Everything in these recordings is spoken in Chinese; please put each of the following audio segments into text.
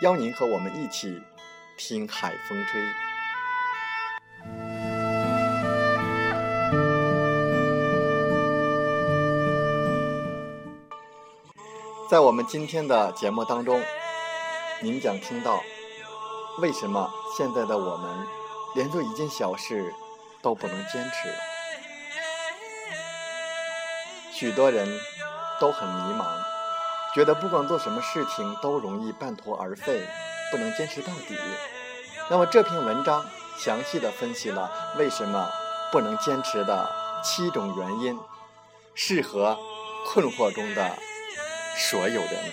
邀您和我们一起听海风吹。在我们今天的节目当中，您将听到为什么现在的我们连做一件小事都不能坚持。许多人都很迷茫。觉得不管做什么事情都容易半途而废，不能坚持到底。那么这篇文章详细的分析了为什么不能坚持的七种原因，适合困惑中的所有人。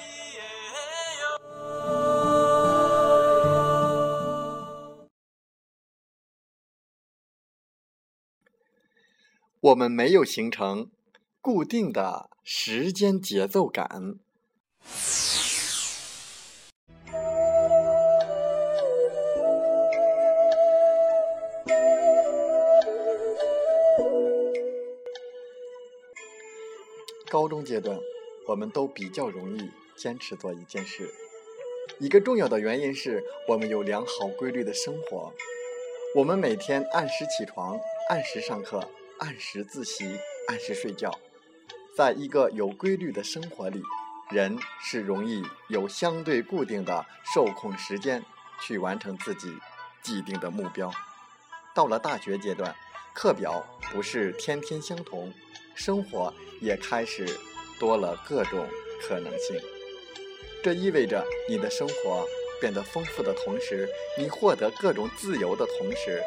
我们没有形成固定的时间节奏感。高中阶段，我们都比较容易坚持做一件事。一个重要的原因是我们有良好规律的生活，我们每天按时起床，按时上课，按时自习，按时睡觉。在一个有规律的生活里。人是容易有相对固定的受控时间去完成自己既定的目标。到了大学阶段，课表不是天天相同，生活也开始多了各种可能性。这意味着你的生活变得丰富的同时，你获得各种自由的同时，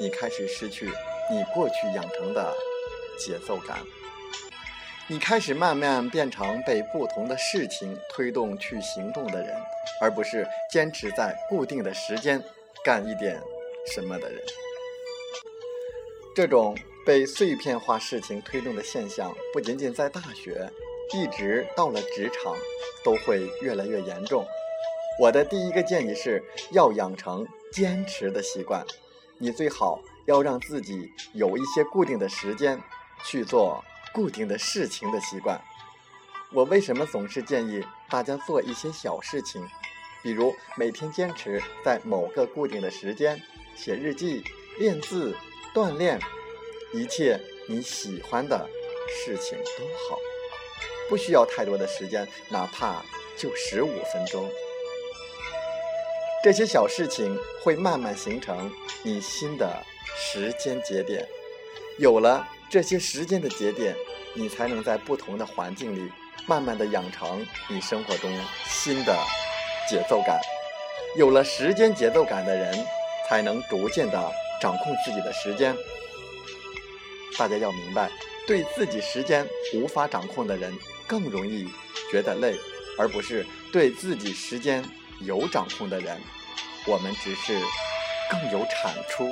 你开始失去你过去养成的节奏感。你开始慢慢变成被不同的事情推动去行动的人，而不是坚持在固定的时间干一点什么的人。这种被碎片化事情推动的现象，不仅仅在大学，一直到了职场都会越来越严重。我的第一个建议是要养成坚持的习惯，你最好要让自己有一些固定的时间去做。固定的事情的习惯，我为什么总是建议大家做一些小事情，比如每天坚持在某个固定的时间写日记、练字、锻炼，一切你喜欢的事情都好，不需要太多的时间，哪怕就十五分钟。这些小事情会慢慢形成你新的时间节点，有了。这些时间的节点，你才能在不同的环境里，慢慢的养成你生活中新的节奏感。有了时间节奏感的人，才能逐渐的掌控自己的时间。大家要明白，对自己时间无法掌控的人，更容易觉得累，而不是对自己时间有掌控的人，我们只是更有产出。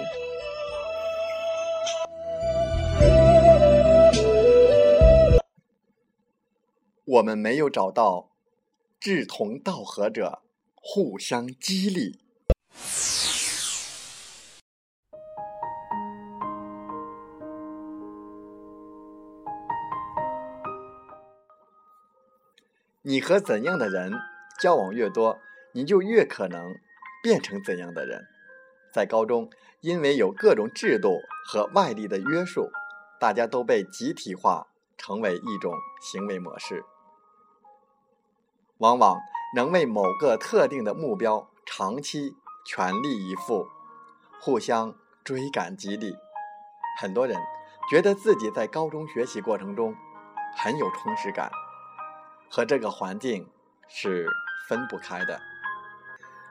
我们没有找到志同道合者，互相激励。你和怎样的人交往越多，你就越可能变成怎样的人。在高中，因为有各种制度和外力的约束，大家都被集体化，成为一种行为模式。往往能为某个特定的目标长期全力以赴，互相追赶激励。很多人觉得自己在高中学习过程中很有充实感，和这个环境是分不开的。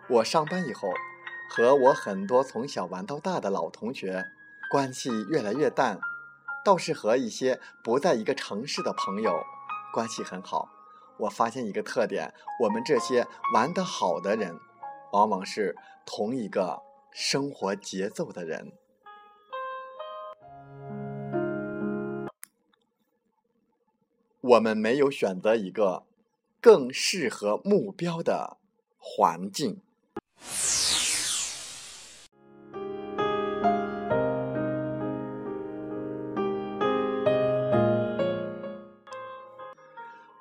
我上班以后，和我很多从小玩到大的老同学关系越来越淡，倒是和一些不在一个城市的朋友关系很好。我发现一个特点：我们这些玩得好的人，往往是同一个生活节奏的人。我们没有选择一个更适合目标的环境。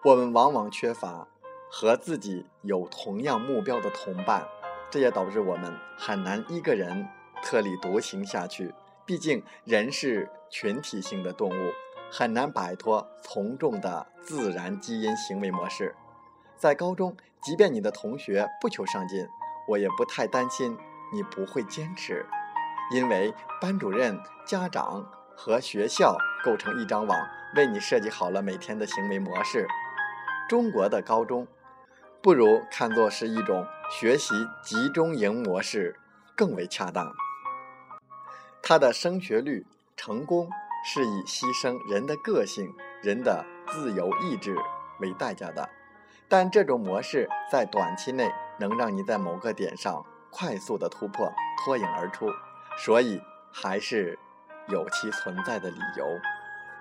我们往往缺乏和自己有同样目标的同伴，这也导致我们很难一个人特立独行下去。毕竟，人是群体性的动物。很难摆脱从众的自然基因行为模式。在高中，即便你的同学不求上进，我也不太担心你不会坚持，因为班主任、家长和学校构成一张网，为你设计好了每天的行为模式。中国的高中，不如看作是一种学习集中营模式更为恰当。它的升学率、成功。是以牺牲人的个性、人的自由意志为代价的，但这种模式在短期内能让你在某个点上快速的突破、脱颖而出，所以还是有其存在的理由。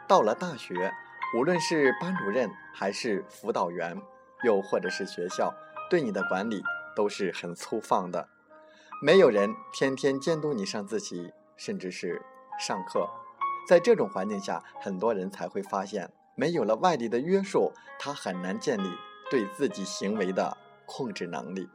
到了大学，无论是班主任还是辅导员，又或者是学校，对你的管理都是很粗放的，没有人天天监督你上自习，甚至是上课。在这种环境下，很多人才会发现，没有了外力的约束，他很难建立对自己行为的控制能力。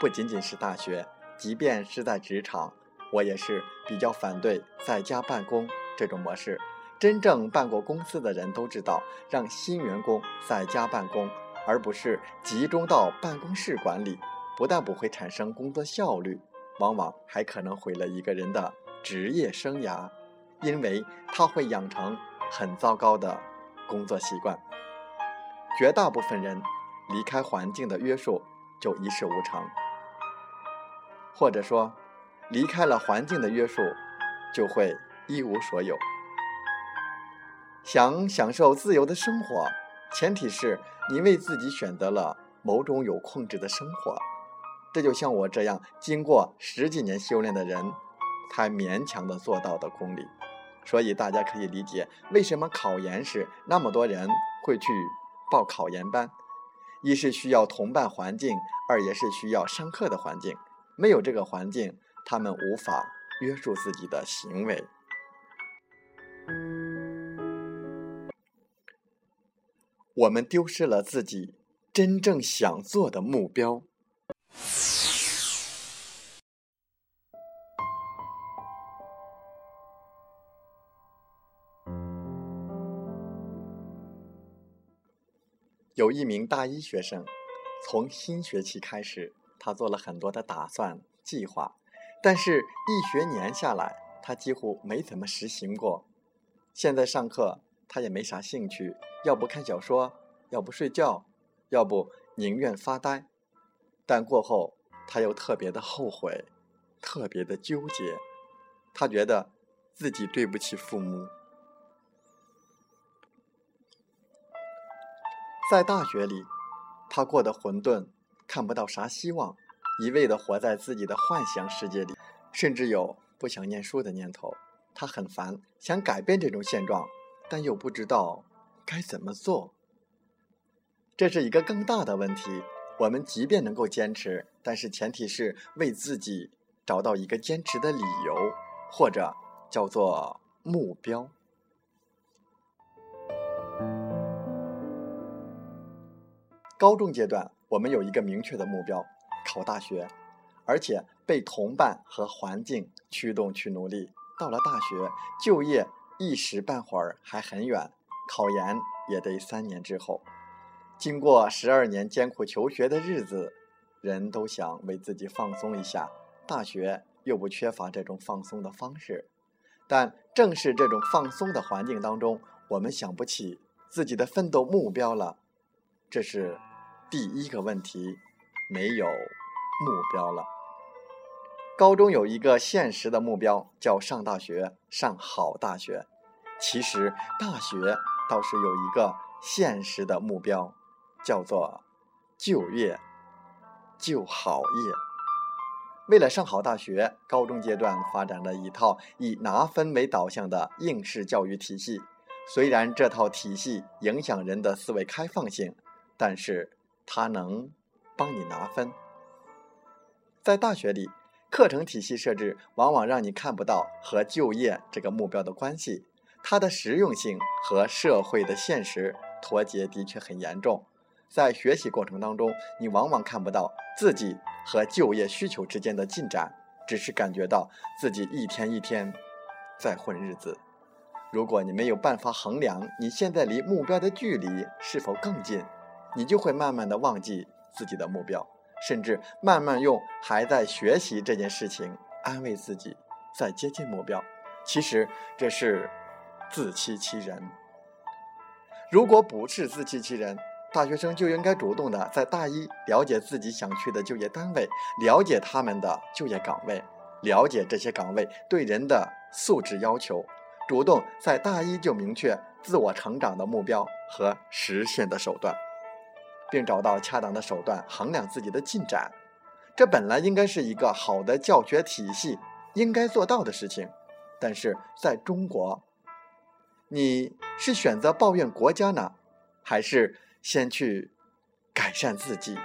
不仅仅是大学，即便是在职场，我也是比较反对在家办公这种模式。真正办过公司的人都知道，让新员工在家办公，而不是集中到办公室管理，不但不会产生工作效率，往往还可能毁了一个人的职业生涯。因为他会养成很糟糕的工作习惯，绝大部分人离开环境的约束就一事无成，或者说离开了环境的约束就会一无所有。想享受自由的生活，前提是你为自己选择了某种有控制的生活。这就像我这样经过十几年修炼的人才勉强的做到的功力。所以大家可以理解为什么考研时那么多人会去报考研班，一是需要同伴环境，二也是需要上课的环境。没有这个环境，他们无法约束自己的行为。我们丢失了自己真正想做的目标。有一名大一学生，从新学期开始，他做了很多的打算计划，但是，一学年下来，他几乎没怎么实行过。现在上课，他也没啥兴趣，要不看小说，要不睡觉，要不宁愿发呆。但过后，他又特别的后悔，特别的纠结，他觉得自己对不起父母。在大学里，他过得混沌，看不到啥希望，一味的活在自己的幻想世界里，甚至有不想念书的念头。他很烦，想改变这种现状，但又不知道该怎么做。这是一个更大的问题。我们即便能够坚持，但是前提是为自己找到一个坚持的理由，或者叫做目标。高中阶段，我们有一个明确的目标，考大学，而且被同伴和环境驱动去努力。到了大学，就业一时半会儿还很远，考研也得三年之后。经过十二年艰苦求学的日子，人都想为自己放松一下。大学又不缺乏这种放松的方式，但正是这种放松的环境当中，我们想不起自己的奋斗目标了。这是第一个问题，没有目标了。高中有一个现实的目标，叫上大学，上好大学。其实大学倒是有一个现实的目标。叫做就业，就好业。为了上好大学，高中阶段发展了一套以拿分为导向的应试教育体系。虽然这套体系影响人的思维开放性，但是它能帮你拿分。在大学里，课程体系设置往往让你看不到和就业这个目标的关系，它的实用性和社会的现实脱节的确很严重。在学习过程当中，你往往看不到自己和就业需求之间的进展，只是感觉到自己一天一天在混日子。如果你没有办法衡量你现在离目标的距离是否更近，你就会慢慢的忘记自己的目标，甚至慢慢用还在学习这件事情安慰自己在接近目标。其实这是自欺欺人。如果不是自欺欺人，大学生就应该主动的在大一了解自己想去的就业单位，了解他们的就业岗位，了解这些岗位对人的素质要求，主动在大一就明确自我成长的目标和实现的手段，并找到恰当的手段衡量自己的进展。这本来应该是一个好的教学体系应该做到的事情，但是在中国，你是选择抱怨国家呢，还是？先去改善自己。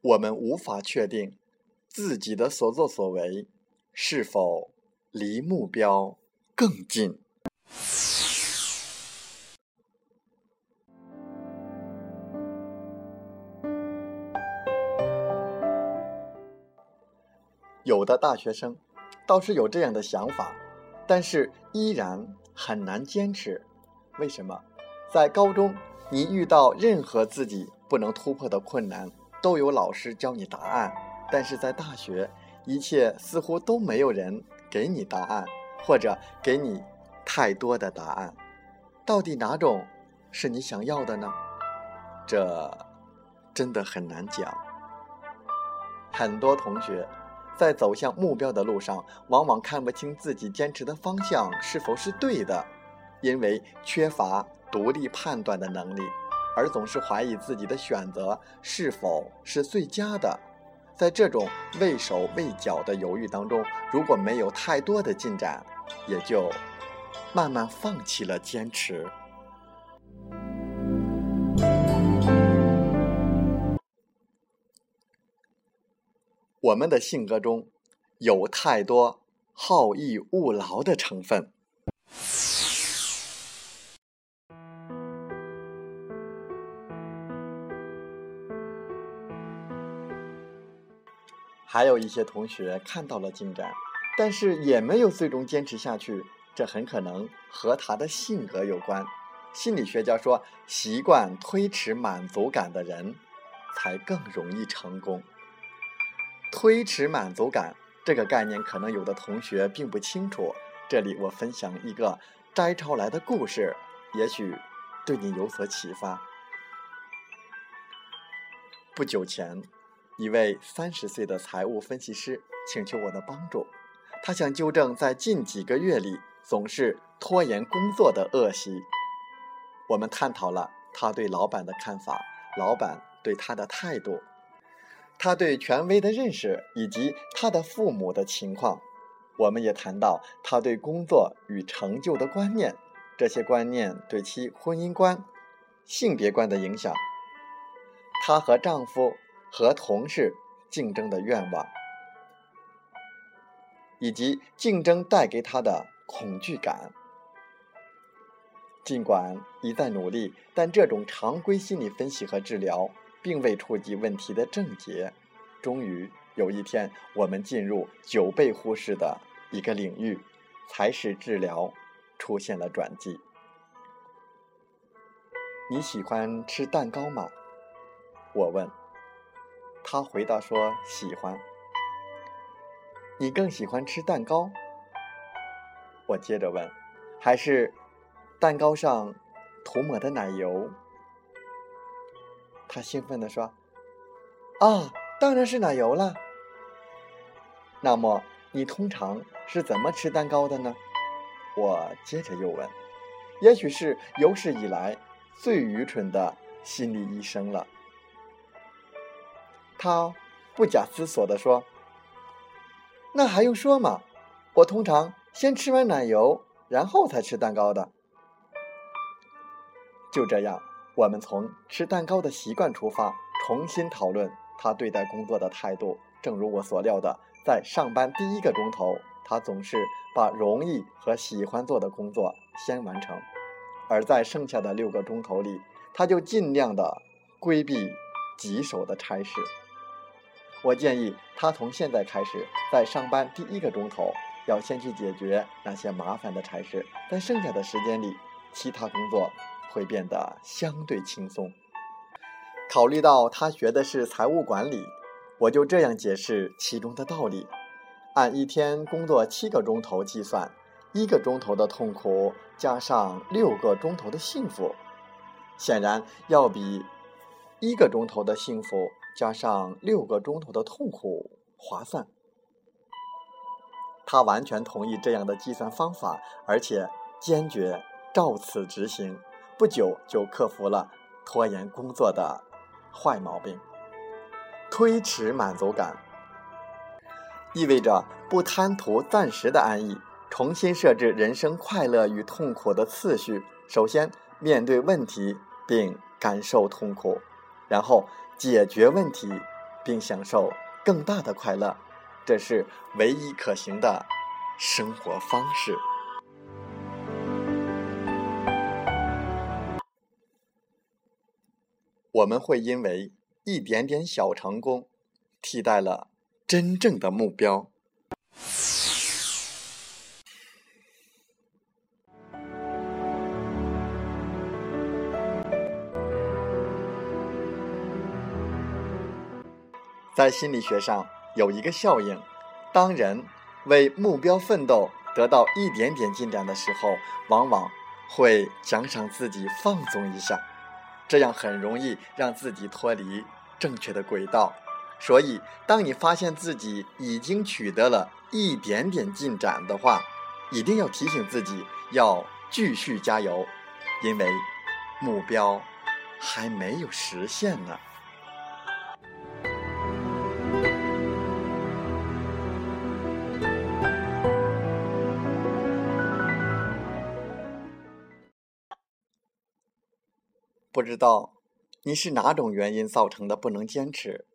我们无法确定自己的所作所为是否离目标更近。的大学生。倒是有这样的想法，但是依然很难坚持。为什么？在高中，你遇到任何自己不能突破的困难，都有老师教你答案；但是在大学，一切似乎都没有人给你答案，或者给你太多的答案。到底哪种是你想要的呢？这真的很难讲。很多同学。在走向目标的路上，往往看不清自己坚持的方向是否是对的，因为缺乏独立判断的能力，而总是怀疑自己的选择是否是最佳的。在这种畏手畏脚的犹豫当中，如果没有太多的进展，也就慢慢放弃了坚持。我们的性格中有太多好逸恶劳的成分，还有一些同学看到了进展，但是也没有最终坚持下去，这很可能和他的性格有关。心理学家说，习惯推迟满足感的人，才更容易成功。推迟满足感这个概念，可能有的同学并不清楚。这里我分享一个摘抄来的故事，也许对你有所启发。不久前，一位三十岁的财务分析师请求我的帮助，他想纠正在近几个月里总是拖延工作的恶习。我们探讨了他对老板的看法，老板对他的态度。他对权威的认识以及他的父母的情况，我们也谈到他对工作与成就的观念，这些观念对其婚姻观、性别观的影响，她和丈夫和同事竞争的愿望，以及竞争带给她的恐惧感。尽管一再努力，但这种常规心理分析和治疗。并未触及问题的症结。终于有一天，我们进入久被忽视的一个领域，才使治疗出现了转机。你喜欢吃蛋糕吗？我问。他回答说喜欢。你更喜欢吃蛋糕？我接着问，还是蛋糕上涂抹的奶油？他兴奋地说：“啊，当然是奶油了。”那么你通常是怎么吃蛋糕的呢？我接着又问。也许是有史以来最愚蠢的心理医生了。他不假思索地说：“那还用说吗？我通常……”先吃完奶油，然后才吃蛋糕的。就这样，我们从吃蛋糕的习惯出发，重新讨论他对待工作的态度。正如我所料的，在上班第一个钟头，他总是把容易和喜欢做的工作先完成；而在剩下的六个钟头里，他就尽量的规避棘手的差事。我建议他从现在开始，在上班第一个钟头。要先去解决那些麻烦的差事，在剩下的时间里，其他工作会变得相对轻松。考虑到他学的是财务管理，我就这样解释其中的道理：按一天工作七个钟头计算，一个钟头的痛苦加上六个钟头的幸福，显然要比一个钟头的幸福加上六个钟头的痛苦划算。他完全同意这样的计算方法，而且坚决照此执行。不久就克服了拖延工作的坏毛病。推迟满足感意味着不贪图暂时的安逸，重新设置人生快乐与痛苦的次序。首先面对问题并感受痛苦，然后解决问题并享受更大的快乐。这是唯一可行的生活方式。我们会因为一点点小成功，替代了真正的目标。在心理学上。有一个效应，当人为目标奋斗得到一点点进展的时候，往往会奖赏自己放纵一下，这样很容易让自己脱离正确的轨道。所以，当你发现自己已经取得了一点点进展的话，一定要提醒自己要继续加油，因为目标还没有实现呢。不知道你是哪种原因造成的不能坚持，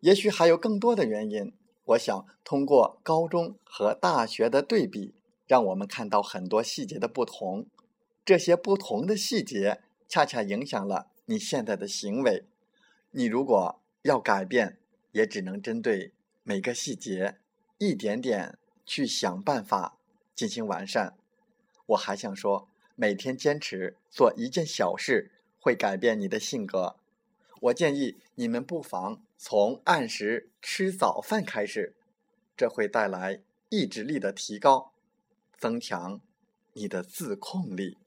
也许还有更多的原因。我想通过高中和大学的对比，让我们看到很多细节的不同。这些不同的细节恰恰影响了你现在的行为。你如果要改变，也只能针对每个细节一点点去想办法进行完善。我还想说，每天坚持做一件小事。会改变你的性格。我建议你们不妨从按时吃早饭开始，这会带来意志力的提高，增强你的自控力。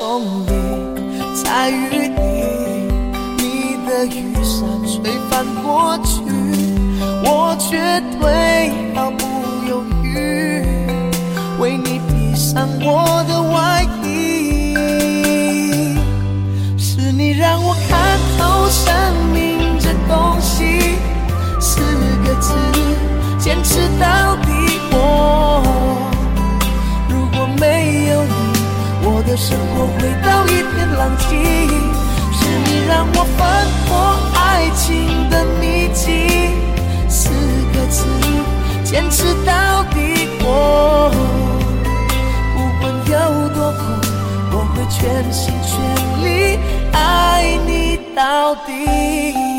风里，在雨里，你的雨伞吹翻过去，我绝对毫不犹豫为你披上我的生活回到一片狼藉。是你让我翻破爱情的秘籍，四个字，坚持到底。我不管有多苦，我会全心全力爱你到底。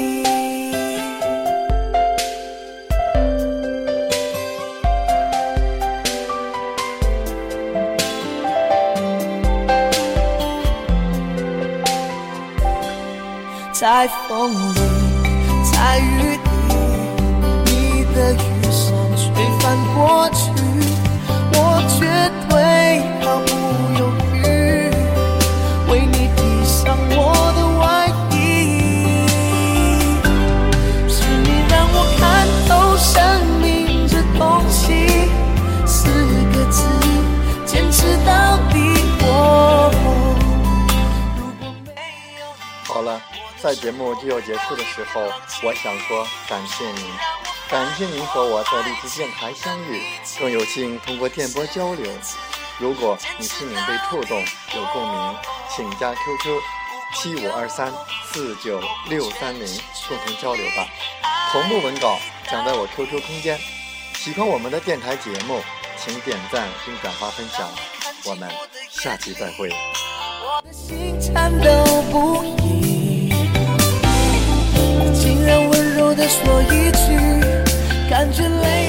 在风里，好了，在节目就要结束的时候，我想说感谢您，感谢您和我在荔枝电台相遇，更有幸通过电波交流。如果你心灵被触动，有共鸣，请加 QQ 七五二三四九六三零共同交流吧。同步文稿讲在我 QQ 空间。喜欢我们的电台节目，请点赞并转发分享。我们下期再会。我的心颤抖不已。的说一句感觉累。